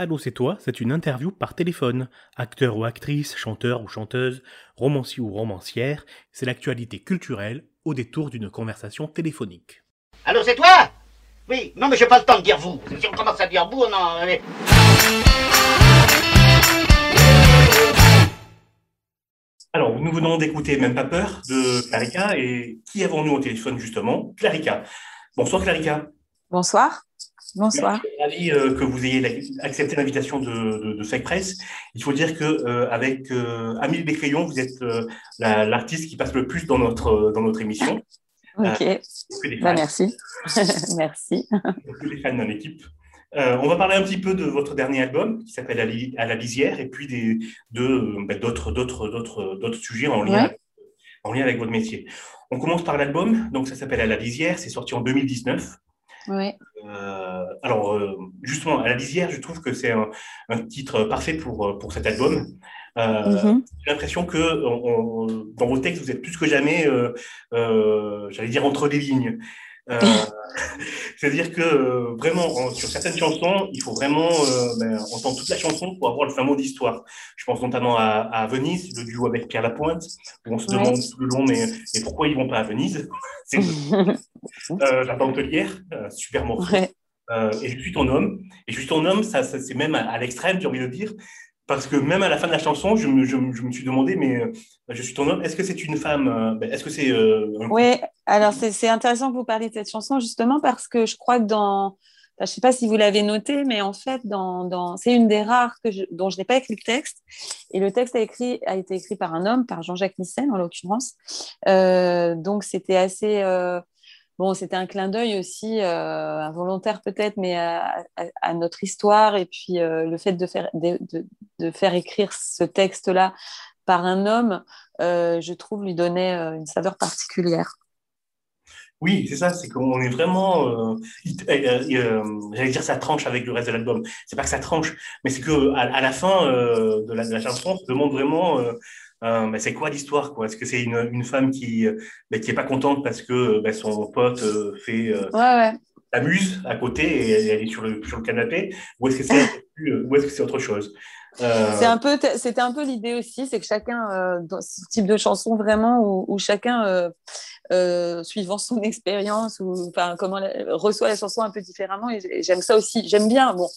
Allô, c'est toi, c'est une interview par téléphone. Acteur ou actrice, chanteur ou chanteuse, romancier ou romancière, c'est l'actualité culturelle au détour d'une conversation téléphonique. Allô, c'est toi? Oui, non, mais j'ai pas le temps de dire vous. Si on commence à dire vous, non. mais- Alors, nous venons d'écouter Même pas peur de Clarica et qui avons-nous au téléphone justement? Clarica. Bonsoir Clarica. Bonsoir. Bonsoir. Je suis ravi euh, que vous ayez accepté l'invitation de, de, de Fake Press. Il faut dire que euh, avec euh, Amélie Bécrayon, vous êtes euh, la- l'artiste qui passe le plus dans notre dans notre émission. Ok. Bah, merci. merci. des fans. Euh, on va parler un petit peu de votre dernier album qui s'appelle à, la lisière et puis des de bah, d'autres d'autres d'autres d'autres sujets en lien Ouais. avec, en lien avec votre métier. On commence par l'album, donc ça s'appelle À la lisière, c'est sorti en 2019. Euh, alors, euh, justement, à la lisière, je trouve que c'est un, un titre parfait pour, euh, pour cet album. Euh, Mhm. J'ai l'impression que on- on- dans vos textes, vous êtes plus que jamais, j'allais dire, entre les lignes. Euh, C'est-à-dire que euh, vraiment, en- sur certaines chansons, il faut vraiment euh, ben, entendre toute la chanson pour avoir le fin mot d'histoire. Je pense notamment à, à Venise, le duo avec Pierre Lapointe, où on se Ouais. demande tout le long, mais, mais pourquoi ils vont pas à Venise C'est La Dentelière, euh, super morceau. Ouais. Euh, et je suis ton homme. Et je suis ton homme, ça, ça, c'est même à, à l'extrême, j'ai envie de dire. Parce que même à la fin de la chanson, je me, suis demandé, mais euh, je suis ton homme, est-ce que c'est une femme euh, ben, Est-ce que c'est. euh, Oui, alors c'est intéressant que vous parliez de cette chanson justement parce que je crois que dans, je ne sais pas si vous l'avez noté, mais en fait, dans, c'est une des rares que dont je n'ai pas écrit le texte. Et le texte a, écrit, a été écrit par un homme, par Jean-Jacques Nissen en l'occurrence. Donc c'était assez. Bon, c'était un clin d'œil aussi, euh, involontaire peut-être, mais à, notre histoire et puis euh, le fait de faire, de, faire écrire ce texte-là par un homme, euh, je trouve, lui donnait une saveur particulière. Oui, c'est ça, c'est qu'on est vraiment. J'allais dire ça tranche avec le reste de l'album. C'est pas que ça tranche, mais c'est que à, la fin de, la, de la chanson, on se demande vraiment. Euh, euh, c'est quoi l'histoire quoi? Est-ce que c'est une, une femme qui euh, ben, qui est pas contente parce que ben, son pote euh, fait euh, Ouais, ouais. s'amuse à côté et elle, est sur le sur le canapé? Ou est-ce que c'est euh, ou est-ce que c'est autre chose? Euh, C'est un peu, c'était un peu l'idée aussi, c'est que chacun, euh, dans ce type de chanson vraiment, où, où chacun, euh, euh, suivant son expérience, ou enfin comment la- reçoit la chanson un peu différemment, et j'ai- j'aime ça aussi. J'aime bien, bon,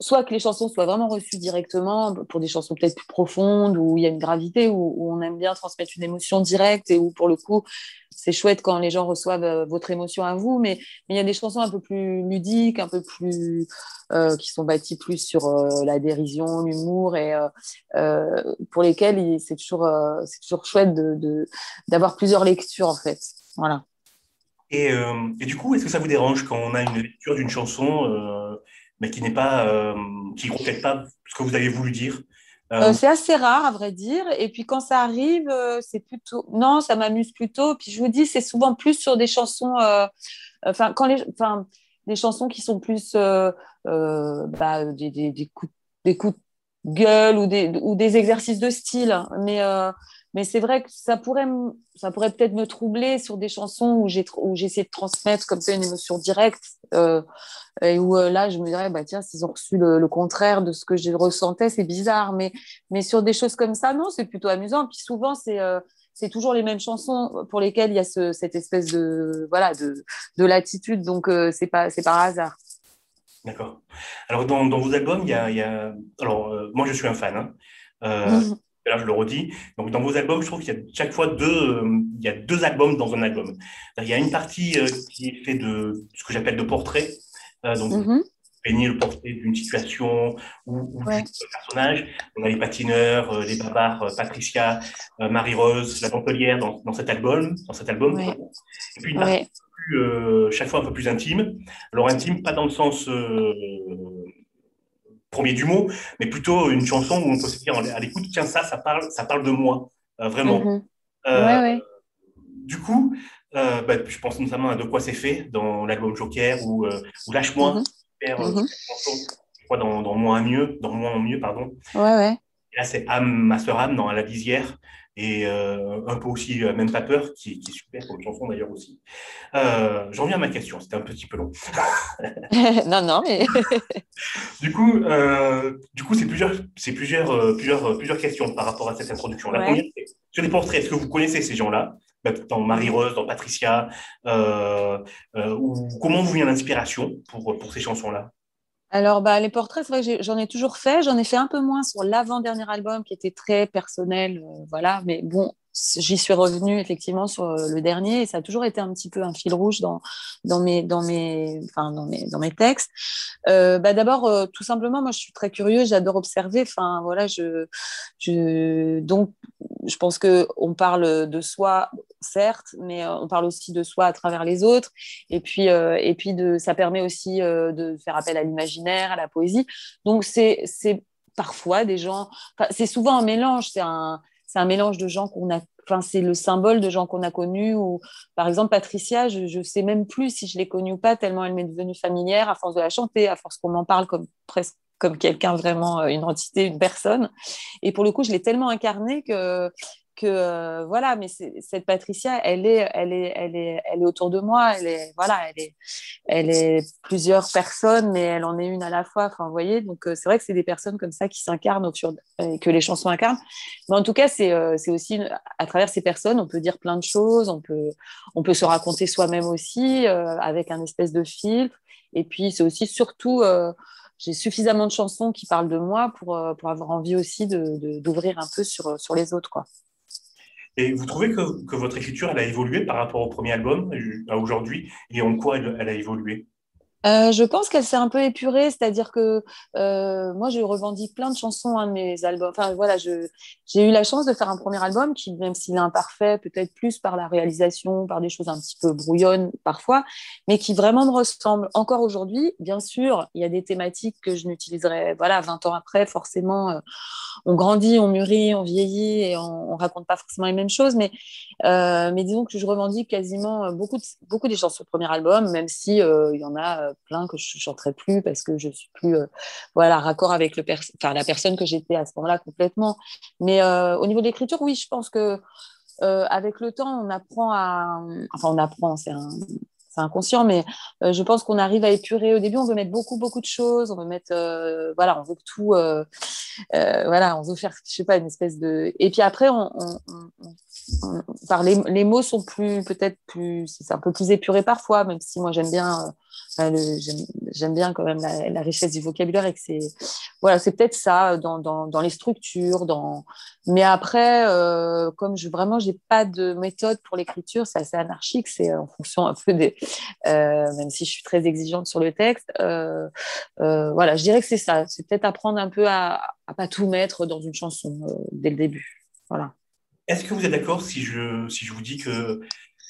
soit que les chansons soient vraiment reçues directement pour des chansons peut-être plus profondes, où il y a une gravité, où, on aime bien transmettre une émotion directe, et où pour le coup, c'est chouette quand les gens reçoivent euh, votre émotion à vous, mais il y a des chansons un peu plus ludiques, un peu plus euh, qui sont bâties plus sur euh, la dérision, l'humour et pour lesquelles c'est toujours c'est toujours chouette d'avoir plusieurs lectures en fait. Voilà. Et, du coup, est-ce que ça vous dérange quand on a une lecture d'une chanson mais qui n'est pas, euh, qui reflète pas ce que vous avez voulu dire. Euh, Euh, c'est assez rare à vrai dire. Et puis quand ça arrive c'est plutôt non ça m'amuse plutôt. Puis je vous dis c'est souvent plus sur des chansons enfin quand les enfin des chansons qui sont plus bah, des, des, des coups des coups de gueule ou des ou des exercices de style. Mais mais c'est vrai que ça pourrait ça pourrait peut-être me troubler sur des chansons où j'ai où j'essaie de transmettre comme ça une émotion directe euh, et où euh, là je me dirais bah tiens s'ils ont reçu le, le contraire de ce que je ressentais c'est bizarre mais mais sur des choses comme ça non c'est plutôt amusant puis souvent c'est euh, c'est toujours les mêmes chansons pour lesquelles il y a ce, cette espèce de voilà de, de latitude donc c'est pas c'est par hasard D'accord. Alors, dans, dans vos albums, il y a, il y a- alors, moi, je suis un fan. hein. Euh, là, je le redis. Donc, dans vos albums, je trouve qu'il y a chaque fois deux, euh, il y a deux albums dans un album. Il y a une partie euh, qui est faite de ce que j'appelle de portrait. Euh, donc, Mhm. peigner le portrait d'une situation ou, ou Ouais. d'un personnage. On a les patineurs, les euh, Patricia, Marie-Rose, la Dentelière dans, dans cet album. Dans cet album Ouais. Et puis une partie ouais plus, chaque fois un peu plus intime. Alors intime, pas dans le sens premier du mot, mais plutôt une chanson où on peut se dire à l'écoute, tiens ça, ça parle, ça parle de moi, euh, vraiment. Mhm. Euh, ouais ouais Du coup, euh, bah, je pense notamment à De quoi c'est fait dans l'album Joker ou, ou Lâche-moi, Mhm. Mhm. je crois dans, dans Moins mieux, dans Moins mieux, pardon. ouais ouais Et là, c'est Âme, ma sœur Âme dans La Lisière et euh, un peu aussi Même pas peur, qui, qui, est super comme chanson d'ailleurs aussi. Euh, J'en viens à ma question, c'était un petit peu long. non, non, mais. du coup, euh, du coup, c'est plusieurs, c'est plusieurs, euh, plusieurs, plusieurs questions par rapport à cette introduction. La première, sur les portraits, est-ce que vous connaissez ces gens-là? Dans Marie-Rose, dans Patricia, ou comment vous vient l'inspiration pour, pour ces chansons-là? Alors, bah, les portraits, c'est vrai j'en ai, toujours fait. J'en ai fait un peu moins sur l'avant-dernier album qui était très personnel. Euh, voilà, mais bon, j'y suis revenue effectivement sur euh, le dernier et ça a toujours été un petit peu un fil rouge dans, dans, mes, dans, mes, enfin, dans, mes, dans mes textes. Euh, bah D'abord, euh, tout simplement, moi je suis très curieuse, j'adore observer. Enfin, voilà, je, donc, je pense qu'on parle de soi, certes, mais on parle aussi de soi à travers les autres. Et puis, et puis de, ça permet aussi de faire appel à l'imaginaire, à la poésie. Donc, c'est parfois des gens, c'est souvent un mélange, c'est un c'est un mélange de gens qu'on a Enfin, c'est le symbole de gens qu'on a connus. Ou, par exemple, Patricia, je ne sais même plus si je l'ai connue ou pas, tellement elle m'est devenue familière à force de la chanter, à force qu'on m'en parle comme presque comme quelqu'un vraiment, euh, une entité, une personne. Et pour le coup, je l'ai tellement incarnée que que euh, voilà, mais cette Patricia, elle est, elle est, elle est, elle est autour de moi. Elle est, voilà, elle est, elle est plusieurs personnes, mais elle en est une à la fois. Enfin, voyez, donc euh, c'est vrai que c'est des personnes comme ça qui s'incarnent fur que les chansons incarnent. Mais en tout cas, c'est, euh, aussi à travers ces personnes, on peut dire plein de choses. On peut, on peut se raconter soi-même aussi avec un espèce de filtre. Et puis c'est aussi surtout j'ai suffisamment de chansons qui parlent de moi pour, pour avoir envie aussi de, d'ouvrir un peu sur, sur les autres. Quoi. Et vous trouvez que, votre écriture, elle a évolué par rapport au premier album à aujourd'hui Et en quoi elle a évolué? Euh, je pense qu'elle s'est un peu épurée, c'est-à-dire que euh, moi, je revendique plein de chansons, de mes albums. Enfin, voilà, j'ai eu la chance de faire un premier album qui, même s'il est imparfait, peut-être plus par la réalisation, par des choses un petit peu brouillonnes parfois, mais qui vraiment me ressemble encore aujourd'hui. Bien sûr, il y a des thématiques que je n'utiliserai, voilà, 20 ans après, forcément, euh, on grandit, on mûrit, on vieillit et on, on raconte pas forcément les mêmes choses, mais, disons que je revendique quasiment beaucoup, beaucoup des chansons du premier album, même si il y en a plein que je chanterai plus parce que je suis plus euh, voilà raccord avec le enfin, la personne que j'étais à ce moment-là complètement. Mais euh, au niveau de l'écriture, oui, je pense que euh, avec le temps, on apprend à, enfin on apprend, c'est un, c'est inconscient, mais je pense qu'on arrive à épurer. Au début, on veut mettre beaucoup, beaucoup de choses. On veut mettre, voilà, on veut tout, voilà, on veut faire, je sais pas, une espèce de. Et puis après, on, par les, les, mots sont plus, peut-être plus, c'est un peu plus épuré parfois, même si moi j'aime bien J'aime bien quand même la, richesse du vocabulaire et que c'est voilà, c'est peut-être ça dans, dans, dans, les structures. Dans... Mais après, euh, comme je vraiment j'ai pas de méthode pour l'écriture, c'est assez anarchique. C'est en fonction un peu des, euh, même si je suis très exigeante sur le texte. Euh, voilà, je dirais que c'est ça. C'est peut-être apprendre un peu à, à pas tout mettre dans une chanson dès le début. Voilà. Est-ce que vous êtes d'accord si je, si je vous dis que euh,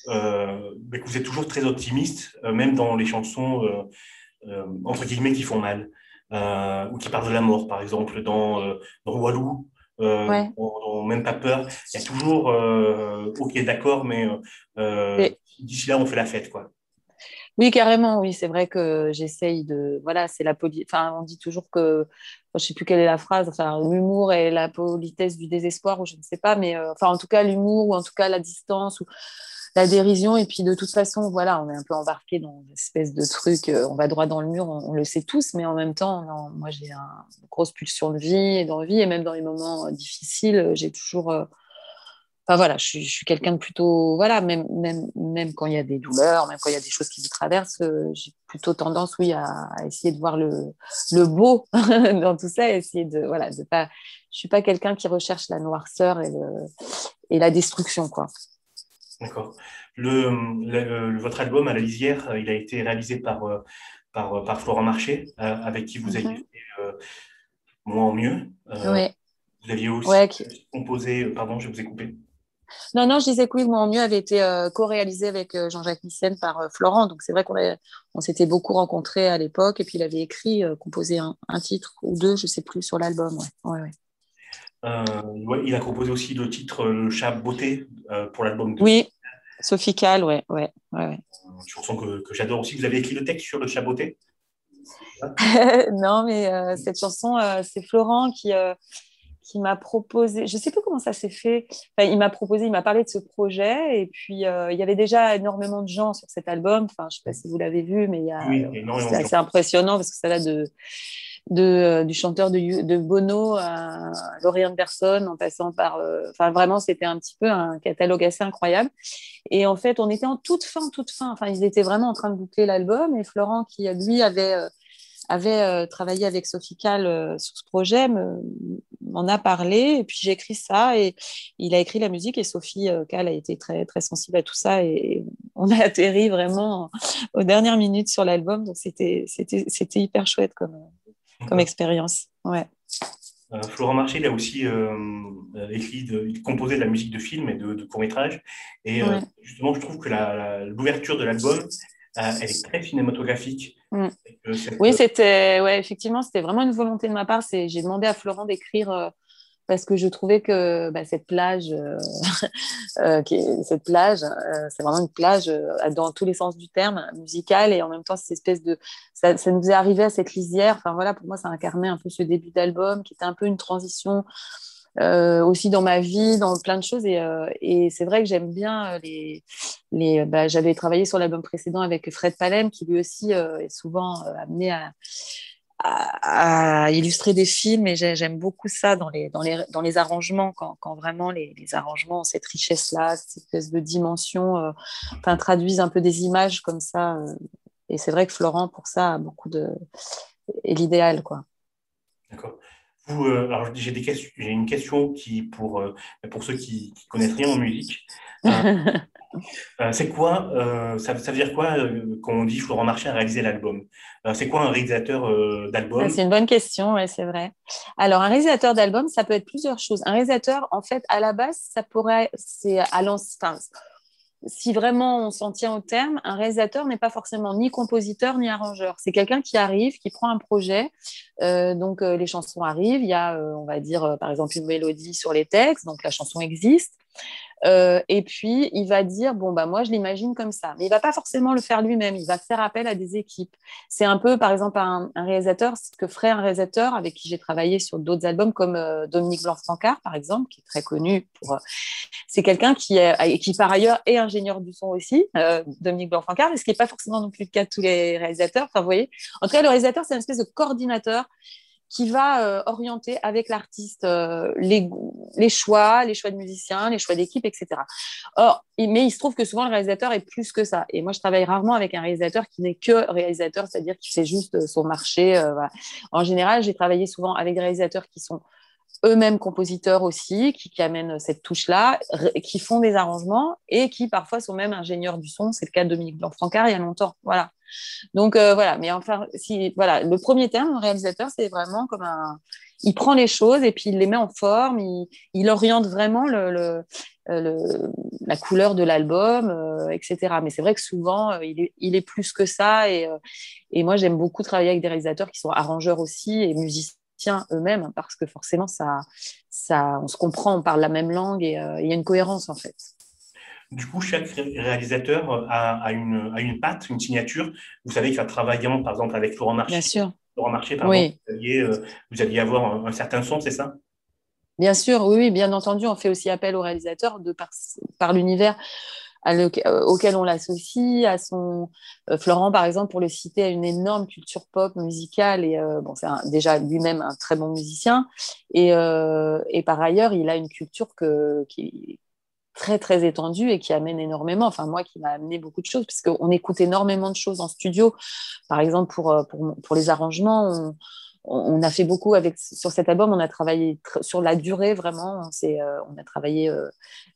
que vous êtes toujours très optimiste, euh, même dans les chansons euh, entre guillemets qui font mal, ou qui parlent de la mort, par exemple, dans, dans Walou, ouais. même pas peur. Il y a toujours, ok, d'accord, mais d'ici là, on fait la fête, quoi. Oui, carrément, oui, c'est vrai que j'essaye de. Voilà, c'est la poli... Enfin, on dit toujours que. je ne sais plus quelle est la phrase, enfin, l'humour et la politesse du désespoir, ou je ne sais pas, mais enfin, en tout cas, l'humour, ou en tout cas, la distance, ou la dérision. Et puis de toute façon, voilà, on est un peu embarqué dans une espèce de truc, euh, on va droit dans le mur, on, le sait tous, mais en même temps, moi j'ai une grosse pulsion de vie et d'envie, et même dans les moments euh, difficiles, euh, j'ai toujours. Enfin voilà, je suis, quelqu'un de plutôt. Voilà, même, même, même quand il y a des douleurs, même quand il y a des choses qui me traversent, j'ai plutôt tendance, oui, à, essayer de voir le, le beau dans tout ça, essayer de. Voilà, de pas. Je suis pas quelqu'un qui recherche la noirceur et, le, et la destruction, quoi. D'accord. Le, votre album à la lisière, euh, il a été réalisé par, euh, par, euh, par Florent Marché, avec qui vous avez mhm. fait Moi en mieux. oui. Vous aviez aussi composé, pardon, je vous ai coupé. Non, non, je disais que oui, Moi en mieux avait été co-réalisé avec Jean-Jacques Nissen par Florent. Donc c'est vrai qu'on on s'était beaucoup rencontrés à l'époque et puis il avait écrit, composé un, titre ou deux, je ne sais plus, sur l'album. Ouais. Ouais, euh, il a composé aussi le titre Le chat beauté euh, pour l'album. Oui, Sophie Cal, ouais, ouais, ouais, Une chanson que, que j'adore aussi. Vous avez écrit le texte sur le chat beauté? Non, mais euh, cette chanson, c'est Florent qui, qui m'a proposé, je ne sais plus comment ça s'est fait, il m'a proposé, il m'a parlé de ce projet, et puis euh, il y avait déjà énormément de gens sur cet album, enfin, je ne sais pas si vous l'avez vu, mais c'est assez impressionnant parce que ça va de, euh, du chanteur de, de, Bono à Laurie Anderson, en passant par. Euh, enfin, vraiment, c'était un petit peu un catalogue assez incroyable. Et en fait, on était en toute fin, toute fin. Enfin, ils étaient vraiment en train de boucler l'album. Et Florent, qui lui avait avait euh, travaillé avec Sophie Cal euh, sur ce projet, m'en a parlé, et puis j'ai écrit ça, et il a écrit la musique, et Sophie Cal euh, a été très, très sensible à tout ça, et on a atterri vraiment aux dernières minutes sur l'album, donc c'était hyper chouette comme, comme expérience. Ouais. Florent Marché, il a aussi écrit, de, il composé de la musique de films et de, de courts-métrages. Et justement, je trouve que l'ouverture de l'album, elle est très cinématographique. Mm. Oui, c'était, ouais, effectivement, c'était vraiment une volonté de ma part. J'ai demandé à Florent d'écrire euh, parce que je trouvais que bah, cette plage, euh, euh, cette plage, c'est vraiment une plage dans tous les sens du terme, musicale et en même temps cette espèce de, ça, nous est arrivé à cette lisière. Enfin voilà, pour moi, ça incarnait un peu ce début d'album qui était un peu une transition euh, aussi dans ma vie, dans plein de choses. Et, euh, c'est vrai que j'aime bien euh, les. les bah, J'avais travaillé sur l'album précédent avec Fred Palem, qui lui aussi est souvent amené à, à, illustrer des films. Et j'aime beaucoup ça dans les, dans les, dans les arrangements, quand, vraiment les, arrangements ont cette richesse-là, cette espèce de dimension, enfin, traduisent un peu des images comme ça. et c'est vrai que Florent, pour ça, a beaucoup de. est l'idéal, quoi. D'accord. Euh, alors j'ai une question qui, pour, euh, pour ceux qui, qui connaissent rien en musique, euh, c'est quoi, ça, ça, veut dire quoi quand on dit Florent Marché a réalisé l'album? C'est quoi un réalisateur d'album? Ah, C'est une bonne question, ouais, c'est vrai. Alors un réalisateur d'album, ça peut être plusieurs choses. Un réalisateur, en fait, à la base, ça pourrait, c'est à l'ancien si vraiment on s'en tient au terme, un réalisateur n'est pas forcément ni compositeur ni arrangeur. C'est quelqu'un qui arrive, qui prend un projet. Euh, donc euh, les chansons arrivent. Il y a, euh, on va dire, par exemple, une mélodie sur les textes. Donc la chanson existe. Euh, et puis, il va dire, bon, bah, moi, je l'imagine comme ça. Mais il va pas forcément le faire lui-même. Il va faire appel à des équipes. C'est un peu, par exemple, un, réalisateur, ce que ferait un réalisateur avec qui j'ai travaillé sur d'autres albums, comme euh, Dominique Blanc-Francard, par exemple, qui est très connu pour. Euh, c'est quelqu'un qui, est, qui, par ailleurs, est ingénieur du son aussi, Dominique Blanc-Francard, ce qui n'est pas forcément non plus le cas de tous les réalisateurs. Enfin, vous voyez, en tout cas, le réalisateur, c'est une espèce de coordinateur qui va euh, orienter avec l'artiste euh, les, les, choix, les choix de musiciens, les choix d'équipe, etc. Or, mais il se trouve que souvent le réalisateur est plus que ça. Et moi, je travaille rarement avec un réalisateur qui n'est que réalisateur, c'est-à-dire qui fait juste son marché. Euh, en général, j'ai travaillé souvent avec des réalisateurs qui sont eux-mêmes compositeurs aussi, qui, amènent cette touche-là, qui font des arrangements et qui parfois sont même ingénieurs du son. C'est le cas de Dominique Blanc-Francard il y a longtemps. Voilà. Donc euh, voilà, mais enfin, si, voilà, le premier terme, le réalisateur, c'est vraiment comme un. Il prend les choses et puis il les met en forme, il, oriente vraiment le, le, euh, la couleur de l'album, euh, etc. Mais c'est vrai que souvent, il est, plus que ça. Et moi, j'aime beaucoup travailler avec des réalisateurs qui sont arrangeurs aussi et musiciens eux-mêmes, parce que forcément, ça, ça, on se comprend, on parle la même langue et il y a une cohérence en fait. Du coup, chaque réalisateur euh, a, une, a une patte, une signature. Vous savez qu'en travaillant, par exemple, avec Florent Marché, Bien sûr. Florent Marché, par exemple, vous, alliez, euh, vous alliez avoir un, certain son, c'est ça? Bien sûr, oui, bien entendu. On fait aussi appel au réalisateur de par, par l'univers euh, auquel on l'associe, à son Florent par exemple pour le citer, a une énorme culture pop musicale et bon c'est déjà lui-même un très bon musicien et, et, par ailleurs il a une culture qui, très très étendu et qui amène énormément. Enfin moi qui m'a amené beaucoup de choses puisqu'on écoute énormément de choses en studio. Par exemple pour euh, pour, pour les arrangements, on, on a fait beaucoup avec sur cet album. On a travaillé sur la durée vraiment. On, euh, on a travaillé euh,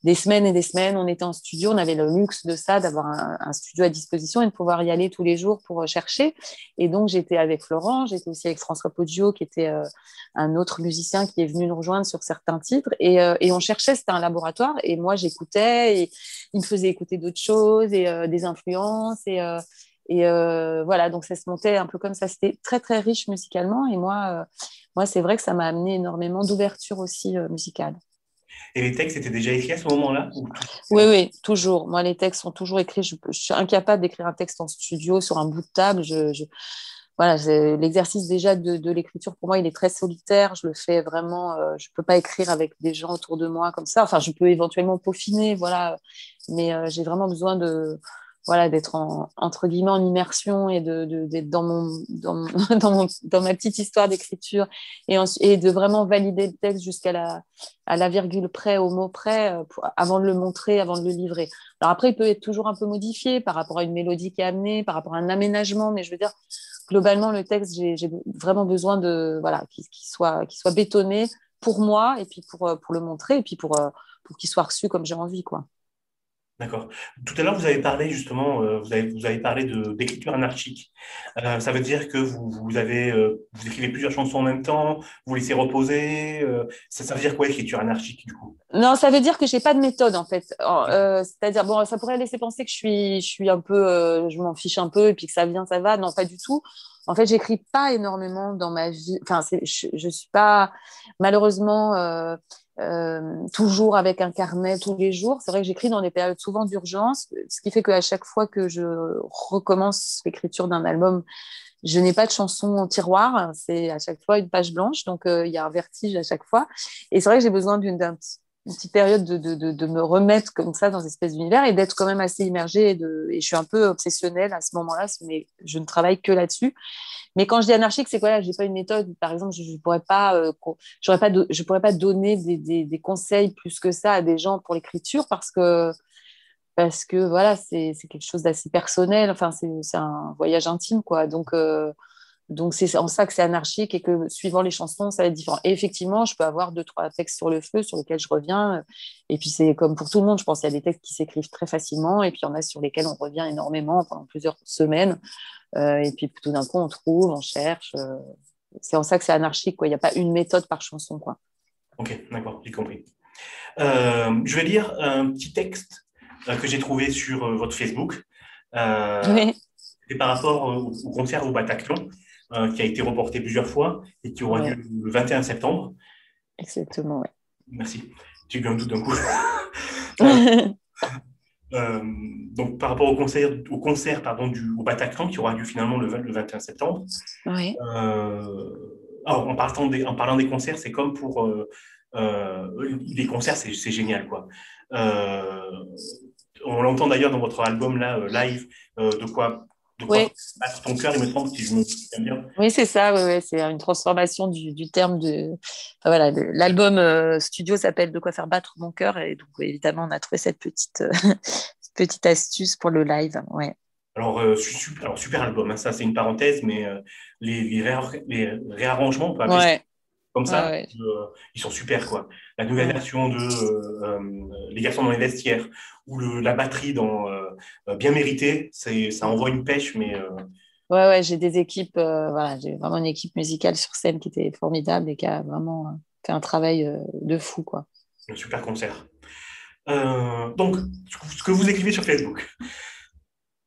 des semaines et des semaines. On était en studio. On avait le luxe de ça, d'avoir un, studio à disposition et de pouvoir y aller tous les jours pour euh, chercher. Et donc j'étais avec Florent. J'étais aussi avec François Poggio, qui était un autre musicien qui est venu nous rejoindre sur certains titres. Et, on cherchait. C'était un laboratoire. Et moi j'écoutais et il me faisait écouter d'autres choses et des influences et et euh, voilà, donc ça se montait un peu comme ça. C'était très, très riche musicalement. Et moi, euh, moi c'est vrai que ça m'a amené énormément d'ouverture aussi euh, musicale. Et les textes étaient déjà écrits à ce moment-là Oui, oui, toujours. Moi, les textes sont toujours écrits. Je, suis incapable d'écrire un texte en studio sur un bout de table. Je, voilà, l'exercice déjà de, l'écriture, pour moi, il est très solitaire. Je le fais vraiment, je ne peux pas écrire avec des gens autour de moi comme ça. Enfin, je peux éventuellement peaufiner, voilà, mais j'ai vraiment besoin de, voilà, d'être en, entre guillemets en immersion et de, d'être dans, mon, dans, dans, dans, ma petite histoire d'écriture et, de vraiment valider le texte jusqu'à la, à la virgule près, au mot près, euh, avant de le montrer, avant de le livrer. Alors après, il peut être toujours un peu modifié par rapport à une mélodie qui est amenée, par rapport à un aménagement, mais je veux dire, globalement, le texte, j'ai vraiment besoin de voilà, qu'il soit, soit bétonné pour moi et puis pour, euh, pour le montrer et puis pour, euh, pour qu'il soit reçu comme j'ai envie. quoi. D'accord. Tout à l'heure, vous avez parlé justement, euh, vous, avez, vous avez parlé d'écriture anarchique. Euh, ça veut dire que vous, euh, vous écrivez plusieurs chansons en même temps, vous laissez reposer. ça, ça, veut dire quoi, écriture anarchique, du coup? Non, ça veut dire que j'ai pas de méthode, en fait. C'est-à-dire, bon, ça pourrait laisser penser que je suis, je suis un peu, je m'en fiche un peu et puis que ça vient, ça va. Non, pas du tout. En fait, j'écris pas énormément dans ma vie. Enfin, je, je suis pas, malheureusement, euh, toujours avec un carnet tous les jours. C'est vrai que j'écris dans des périodes souvent d'urgence, ce qui fait qu'à chaque fois que je recommence l'écriture d'un album, je n'ai pas de chanson en tiroir. C'est à chaque fois une page blanche, donc euh, il y a un vertige à chaque fois. Et c'est vrai que j'ai besoin d'une petite période de, de, de, me remettre comme ça dans une espèce d'univers et d'être quand même assez immergée. Et, de, et je suis un peu obsessionnelle à ce moment-là, mais je ne travaille que là-dessus. Mais quand je dis anarchique, c'est quoi là J'ai pas une méthode. Par exemple, je, ne pourrais pas, euh, pas, pourrais pas donner des, des, conseils plus que ça à des gens pour l'écriture parce que parce que voilà, c'est quelque chose d'assez personnel. Enfin, c'est un voyage intime, quoi. Donc euh, donc c'est en ça que c'est anarchique et que suivant les chansons, ça va être différent. Et effectivement, je peux avoir deux, trois textes sur le feu sur lesquels je reviens. Et puis c'est comme pour tout le monde, je pense qu'il y a des textes qui s'écrivent très facilement et puis il y en a sur lesquels on revient énormément pendant plusieurs semaines. Euh, et puis tout d'un coup, on trouve, on cherche. Euh, c'est en ça que c'est anarchique. Quoi. Il n'y a pas une méthode par chanson. Quoi. Ok, d'accord, j'ai compris. Euh, je vais lire un petit texte que j'ai trouvé sur votre Facebook. Oui. C'est par rapport au, au concert au Bataclan. Euh, qui a été reporté plusieurs fois et qui aura lieu le 21 septembre. Exactement, oui. Merci. J'ai eu un doute d'un coup. Euh, donc, par rapport au concert, au concert pardon, du, au Bataclan, qui aura lieu finalement le, le 21 septembre. Oui. Euh, alors, en, parlant des, en parlant des concerts, c'est comme pour. les concerts, c'est génial, quoi. on l'entend d'ailleurs dans votre album là, live, de quoi oui. battre ton cœur, il me semble, si je me souviens bien. Oui, c'est ça, ouais, c'est une transformation du, du terme de. Enfin, voilà, l'album euh, studio s'appelle De quoi faire battre mon cœur, et donc évidemment, on a trouvé cette petite, euh, petite astuce pour le live. Ouais. Alors, euh, super, alors, super album, hein, ça c'est une parenthèse, mais les, les, réarrangements, on peut appeler comme ça, euh, ils sont super. quoi. La nouvelle version de euh, euh, Les garçons dans les vestiaires ou le, la batterie dans Bien mérité, ça envoie une pêche, mais. Ouais, ouais, j'ai des équipes, voilà, j'ai vraiment une équipe musicale sur scène qui était formidable et qui a vraiment fait un travail de fou. quoi. Un super concert. donc, ce que vous écrivez sur Facebook,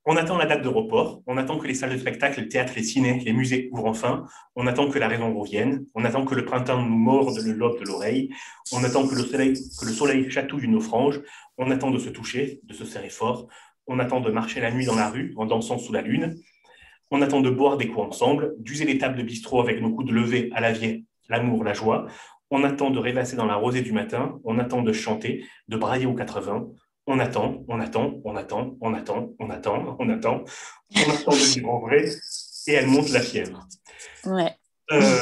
on attend la date de report, on attend que les salles de spectacle, les théâtres, les ciné, les musées ouvrent enfin, on attend que la raison revienne, on attend que le printemps nous morde le lobe de l'oreille, on attend que le, soleil, chatouille nos franges, on attend de se toucher, de se serrer fort, on attend de marcher la nuit dans la rue en dansant sous la lune, on attend de boire des coups ensemble, d'user les tables de bistrot avec nos coups de lever à la vie, l'amour, la joie, on attend de rêvasser dans la rosée du matin, on attend de chanter, de brailler aux 80, on attend, on attend, on attend, on attend, on attend, on attend, on attend de vivre en vrai, et elle monte la fièvre. Ouais. Euh,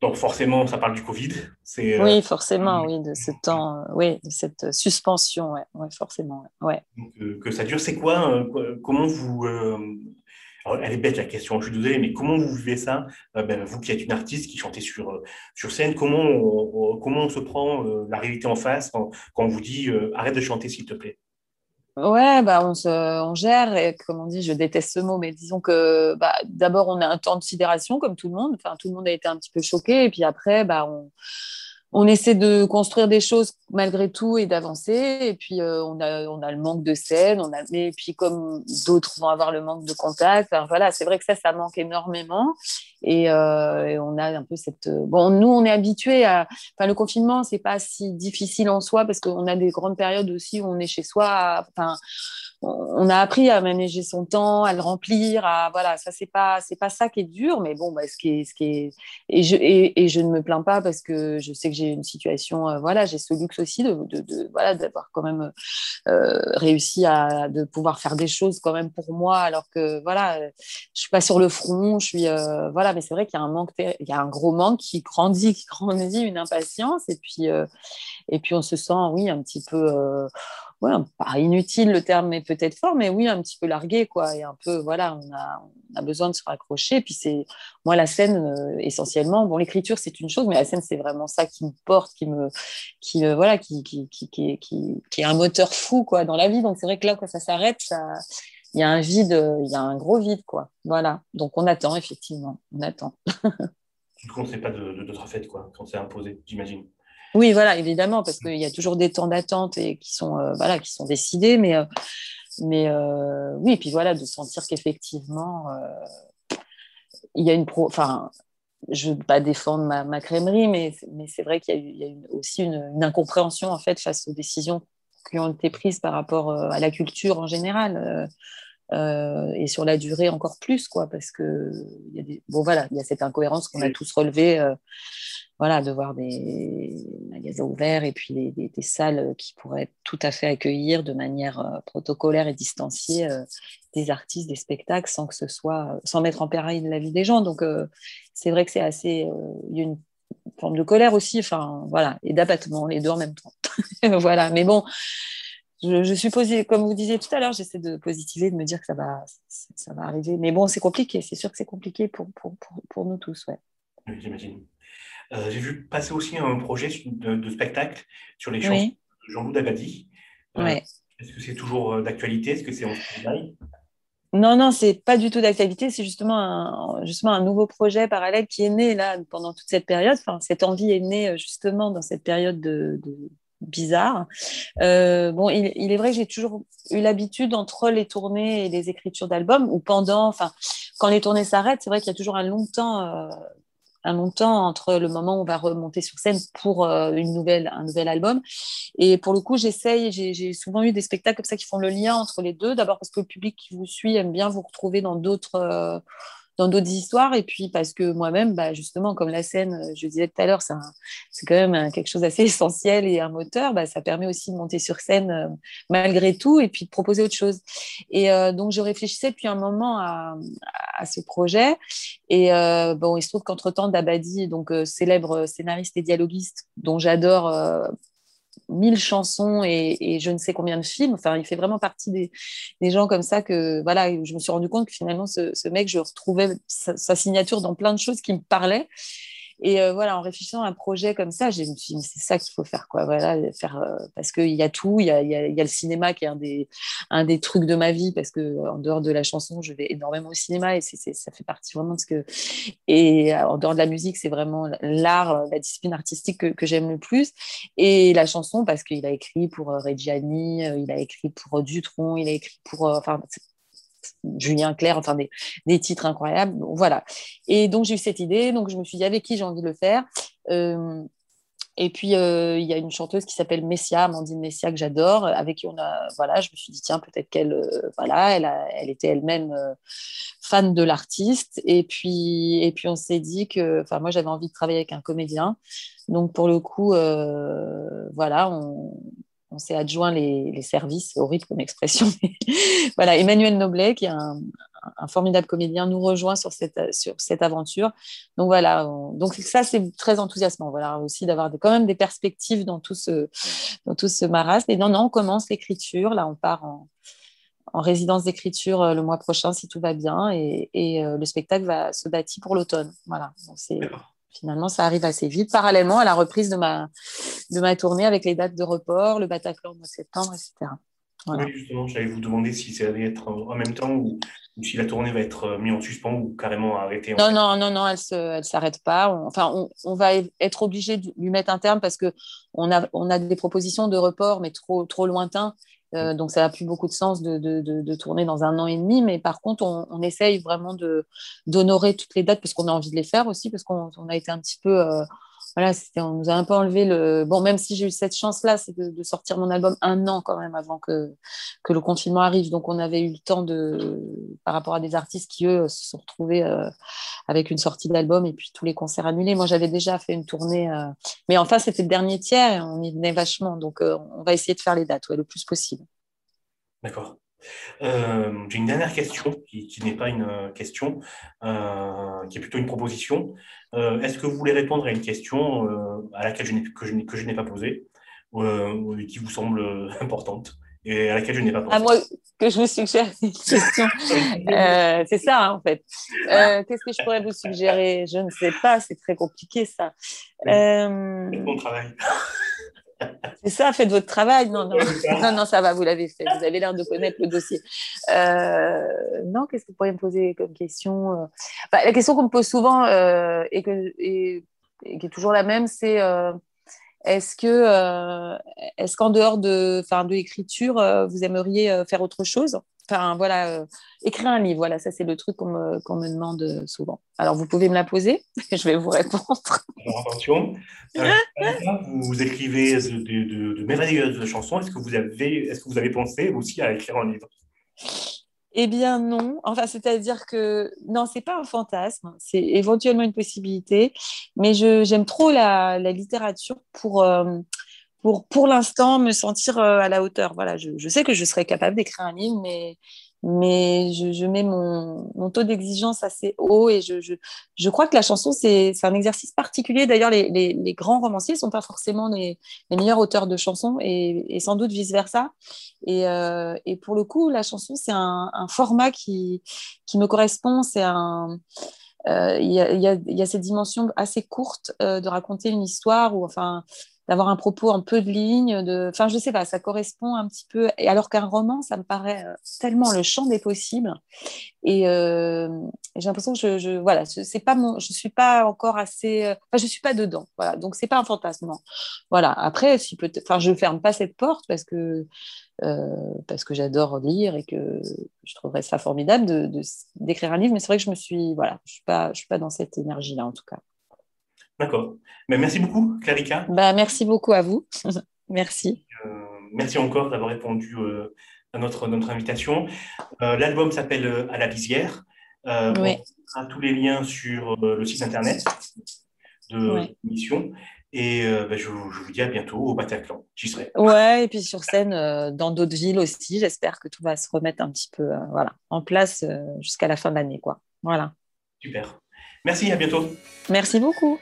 donc forcément, ça parle du Covid. C'est, euh, oui, forcément, oui, de ce temps, euh, oui, de cette suspension, ouais, forcément, ouais. Donc, que ça dure, c'est quoi Comment vous elle est bête la question, je suis désolé, mais comment vous vivez ça? Euh, ben, Vous qui êtes une artiste qui chantez sur, euh, scène, comment on, se prend euh, la réalité en face quand, on vous dit arrête de chanter s'il te plaît? Ouais, bah on, se, gère, comme on dit, je déteste ce mot, mais disons que bah, d'abord on a un temps de sidération comme tout le monde, enfin tout le monde a été un petit peu choqué, et puis après bah, on on essaie de construire des choses malgré tout et d'avancer. Et puis, euh, on, a, on a le manque de scène. On a, et puis, comme d'autres vont avoir le manque de contact, voilà, c'est vrai que ça, ça manque énormément. Et, euh, on a un peu cette. Bon, nous, on est habitués à. Enfin, le confinement, c'est pas si difficile en soi parce qu'on a des grandes périodes aussi où on est chez soi. On a appris à manager son temps, à le remplir, à voilà, ça c'est pas c'est pas ça qui est dur, mais bon, bah, ce qui est ce qui est et je et, je ne me plains pas parce que je sais que j'ai une situation, euh, voilà, j'ai ce luxe aussi de, de, voilà d'avoir quand même euh, réussi à de pouvoir faire des choses quand même pour moi, alors que voilà, je suis pas sur le front, je suis euh, voilà, mais c'est vrai qu'il y a un manque, il y a un gros manque qui grandit, qui grandit, une impatience et puis et puis on se sent oui un petit peu ouais, pas inutile, le terme est peut-être fort, mais oui, un petit peu largué, quoi. Et un peu, voilà, on a, besoin de se raccrocher. Puis c'est, moi, la scène, euh, essentiellement, bon, l'écriture, c'est une chose, mais la scène, c'est vraiment ça qui me porte, qui me, qui, euh, voilà, qui, qui, qui, qui, qui, est un moteur fou, quoi, dans la vie. Donc c'est vrai que là, quand ça s'arrête, il y a un vide, il y a un gros vide, quoi. Voilà. Donc on attend, effectivement, on attend. du coup, on ne sait pas de, fêtes, quoi, quand c'est imposé, j'imagine. Oui, voilà, évidemment, parce qu'il y a toujours des temps d'attente et qui sont, euh, voilà, qui sont décidés, mais, euh, mais euh, oui, et puis voilà, de sentir qu'effectivement, il y a une pro. Enfin, je ne veux pas défendre ma, ma crèmerie, mais, mais c'est vrai qu'il y a, y a aussi une, incompréhension en fait face aux décisions qui ont été prises par rapport à la culture en général. Et sur la durée encore plus, quoi, parce que y a des... bon, voilà, il y a cette incohérence qu'on a tous relevée voilà, de voir des magasins ouverts et puis des, salles qui pourraient tout à fait accueillir de manière euh, protocolaire et distanciée euh, des artistes, des spectacles, sans que ce soit, sans mettre en péril la vie des gens. Donc, euh, c'est vrai que c'est assez, il y a une forme de colère aussi, enfin, voilà, et d'abattement, les deux en même temps. voilà, mais bon, je, suis posée, comme vous disiez tout à l'heure, j'essaie de positiver, de me dire que ça va, ça va arriver. Mais bon, c'est compliqué, c'est sûr que c'est compliqué pour, pour, pour, pour, nous tous, ouais. Oui, j'imagine. Euh, j'ai vu passer aussi un projet de, spectacle sur les chansons de Jean-Loup Dabadi. Euh, est-ce que c'est toujours euh, d'actualité? Est-ce que c'est en travail non, non, c'est pas du tout d'actualité. C'est justement un, justement un nouveau projet parallèle qui est né là pendant toute cette période. Enfin, cette envie est née justement dans cette période de, bizarre. bon, il, est vrai que j'ai toujours eu l'habitude entre les tournées et les écritures d'albums, ou pendant, enfin, quand les tournées s'arrêtent, c'est vrai qu'il y a toujours un long temps un long temps entre le moment où on va remonter sur scène pour euh, une nouvelle, un nouvel album. Et pour le coup, j'essaye, j'ai souvent eu des spectacles comme ça qui font le lien entre les deux. D'abord parce que le public qui vous suit aime bien vous retrouver dans d'autres euh, d'autres histoires. Et puis parce que moi-même, bah, justement, comme la scène, euh, je disais tout à l'heure, c'est quand même quelque chose d'assez essentiel et un moteur. Bah, ça permet aussi de monter sur scène euh, malgré tout et puis de proposer autre chose. Et euh, donc, je réfléchissais depuis un moment à, à ce projet. Et bon, il se trouve qu'entre-temps, Dabadi, donc célèbre scénariste et dialoguiste dont j'adore mille chansons et, je ne sais combien de films. Enfin, il fait vraiment partie des, gens comme ça que voilà, je me suis rendu compte que finalement ce, mec, je retrouvais sa, signature dans plein de choses qui me parlaient. Et euh, voilà, en réfléchissant à un projet comme ça, je me suis dit, c'est ça qu'il faut faire, quoi. Voilà, faire, euh, parce qu'il y a tout, il y a, y a, le cinéma qui est un des, un des trucs de ma vie, parce que en dehors de la chanson, je vais énormément au cinéma et c'est, ça fait partie vraiment de ce que. Et euh, en dehors de la musique, c'est vraiment l'art, la discipline artistique que, j'aime le plus. Et la chanson, parce qu'il a écrit pour Reggiani, il a écrit pour Dutron, il a écrit pour. Julien Clerc, enfin des, titres incroyables. voilà. Et donc j'ai eu cette idée, donc je me suis dit avec qui j'ai envie de le faire? Euh, et puis euh, il y a une chanteuse qui s'appelle Messia, Amandine Messia que j'adore, avec qui on a, voilà, je me suis dit tiens peut-être qu'elle, euh, voilà, elle, elle était elle-même fan de l'artiste. Et puis et puis on s'est dit que, enfin moi j'avais envie de travailler avec un comédien, donc pour le coup, voilà, on on s'est adjoint les, services, c'est horrible comme expression. voilà, Emmanuel Noblet, qui est un, formidable comédien, nous rejoint sur cette, sur cette aventure. Donc voilà, donc ça c'est très enthousiasmant. Voilà aussi d'avoir quand même des perspectives dans tout ce, dans tout ce marasme. Et non, non, on commence l'écriture. Là, on part en, résidence d'écriture euh, le mois prochain si tout va bien, et, euh, le spectacle va se bâtir pour l'automne. Voilà, finalement, ça arrive assez vite, parallèlement à la reprise de ma, de ma tournée avec les dates de report, le Bataclan au mois de septembre, etc. Oui, justement, j'allais vous demander si ça allait être en même temps ou, si la tournée va être mise en suspens ou carrément arrêtée. Non, non, non, non, elle ne elle s'arrête pas. enfin, on, va être obligé de lui mettre un terme parce qu'on a, on a des propositions de report, mais trop, trop lointains. Euh, donc, ça n'a plus beaucoup de sens de, de, de, tourner dans un an et demi. Mais par contre, on, on essaye vraiment d'honorer toutes les dates parce qu'on a envie de les faire aussi, parce qu'on a été un petit peu. Euh, voilà, on nous a un peu enlevé le. Bon, même si j'ai eu cette chance-là, c'est de, sortir mon album un an quand même avant que, que le confinement arrive. Donc, on avait eu le temps de. Par rapport à des artistes qui, eux, se sont retrouvés euh, avec une sortie d'album et puis tous les concerts annulés. Moi, j'avais déjà fait une tournée. Euh, mais enfin, c'était le dernier tiers et on y venait vachement. Donc, euh, on va essayer de faire les dates le plus possible. D'accord. Euh, j'ai une dernière question qui, n'est pas une euh, question, euh, qui est plutôt une proposition. Est-ce que vous voulez répondre à une question à laquelle je que je, n'ai pas posée, qui vous semble importante et à laquelle je n'ai pas pensé À moi, que je vous suggère une question. c'est ça, hein, en fait. Qu'est-ce que je pourrais vous suggérer? Je ne sais pas, c'est très compliqué, ça. Bon travail. C'est ça, faites votre travail. Non, non, non, non, ça va, vous l'avez fait. Vous avez l'air de connaître le dossier. Euh, non, qu'est-ce que vous pourriez me poser comme question euh? bah, La question qu'on me pose souvent euh, et, que, et, qui est toujours la même, c'est est-ce que, est-ce qu'en dehors de, de l'écriture, vous aimeriez faire autre chose? Enfin, voilà, euh, écrire un livre, voilà, ça c'est le truc qu'on me, demande souvent. Alors, vous pouvez me la poser, je vais vous répondre. attention, euh, vous écrivez de, de, de, merveilleuses chansons. Est-ce que vous avez pensé aussi à écrire un livre? Eh bien non, enfin c'est-à-dire que non, c'est pas un fantasme, c'est éventuellement une possibilité, mais j'aime trop la, la, littérature pour euh, pour, pour l'instant, me sentir euh, à la hauteur. Voilà, je, je sais que je serais capable d'écrire un livre, mais, mais je, je mets mon, mon taux d'exigence assez haut et je, je, je, crois que la chanson, c'est un exercice particulier. D'ailleurs, les, les, grands romanciers ne sont pas forcément les, les, meilleurs auteurs de chansons et, sans doute vice-versa. Et, euh, et, pour le coup, la chanson, c'est un, format qui, qui me correspond. C'est un. Euh, il y, a, y, y, a, cette dimension assez courte euh, de raconter une histoire ou enfin d'avoir un propos un peu de ligne, de, enfin je sais pas, ça correspond un petit peu. Et alors qu'un roman, ça me paraît euh, tellement le champ des possibles. Et, euh, j'ai l'impression que je, je voilà, c'est pas mon, je suis pas encore assez, euh, enfin je suis pas dedans. Voilà, donc c'est pas un fantasme. Voilà. Après, si peut enfin je ferme pas cette porte parce que parce que j'adore lire et que je trouverais ça formidable de, d'écrire un livre. Mais c'est vrai que je me suis, voilà, je suis pas, je suis pas dans cette énergie là en tout cas. D'accord. Mais merci beaucoup, Clarica. Bah, merci beaucoup à vous. merci. Euh, merci encore d'avoir répondu euh, à notre, notre invitation. Euh, l'album s'appelle À la lisière. oui. On tous les liens sur le site internet de l'émission. Et bah, je, vous dis à bientôt au Bataclan. J'y serai. Ouais, et puis sur scène dans d'autres villes aussi. J'espère que tout va se remettre un petit peu voilà, en place jusqu'à la fin de l'année. Voilà. Super. Merci, à bientôt. Merci beaucoup.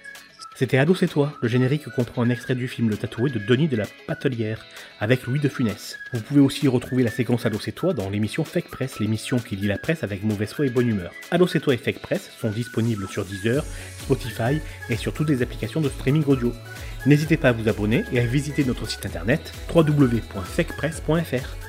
C'était Ado c'est toi, le générique comprend un extrait du film Le Tatoué de Denis de la Patelière, avec Louis de Funès. Vous pouvez aussi retrouver la séquence Ado c'est toi dans l'émission Fake Press, l'émission qui lit la presse avec mauvaise foi et bonne humeur. Ado c'est toi et Fake Press sont disponibles sur Deezer, Spotify et sur toutes les applications de streaming audio. N'hésitez pas à vous abonner et à visiter notre site internet www.fakepress.fr.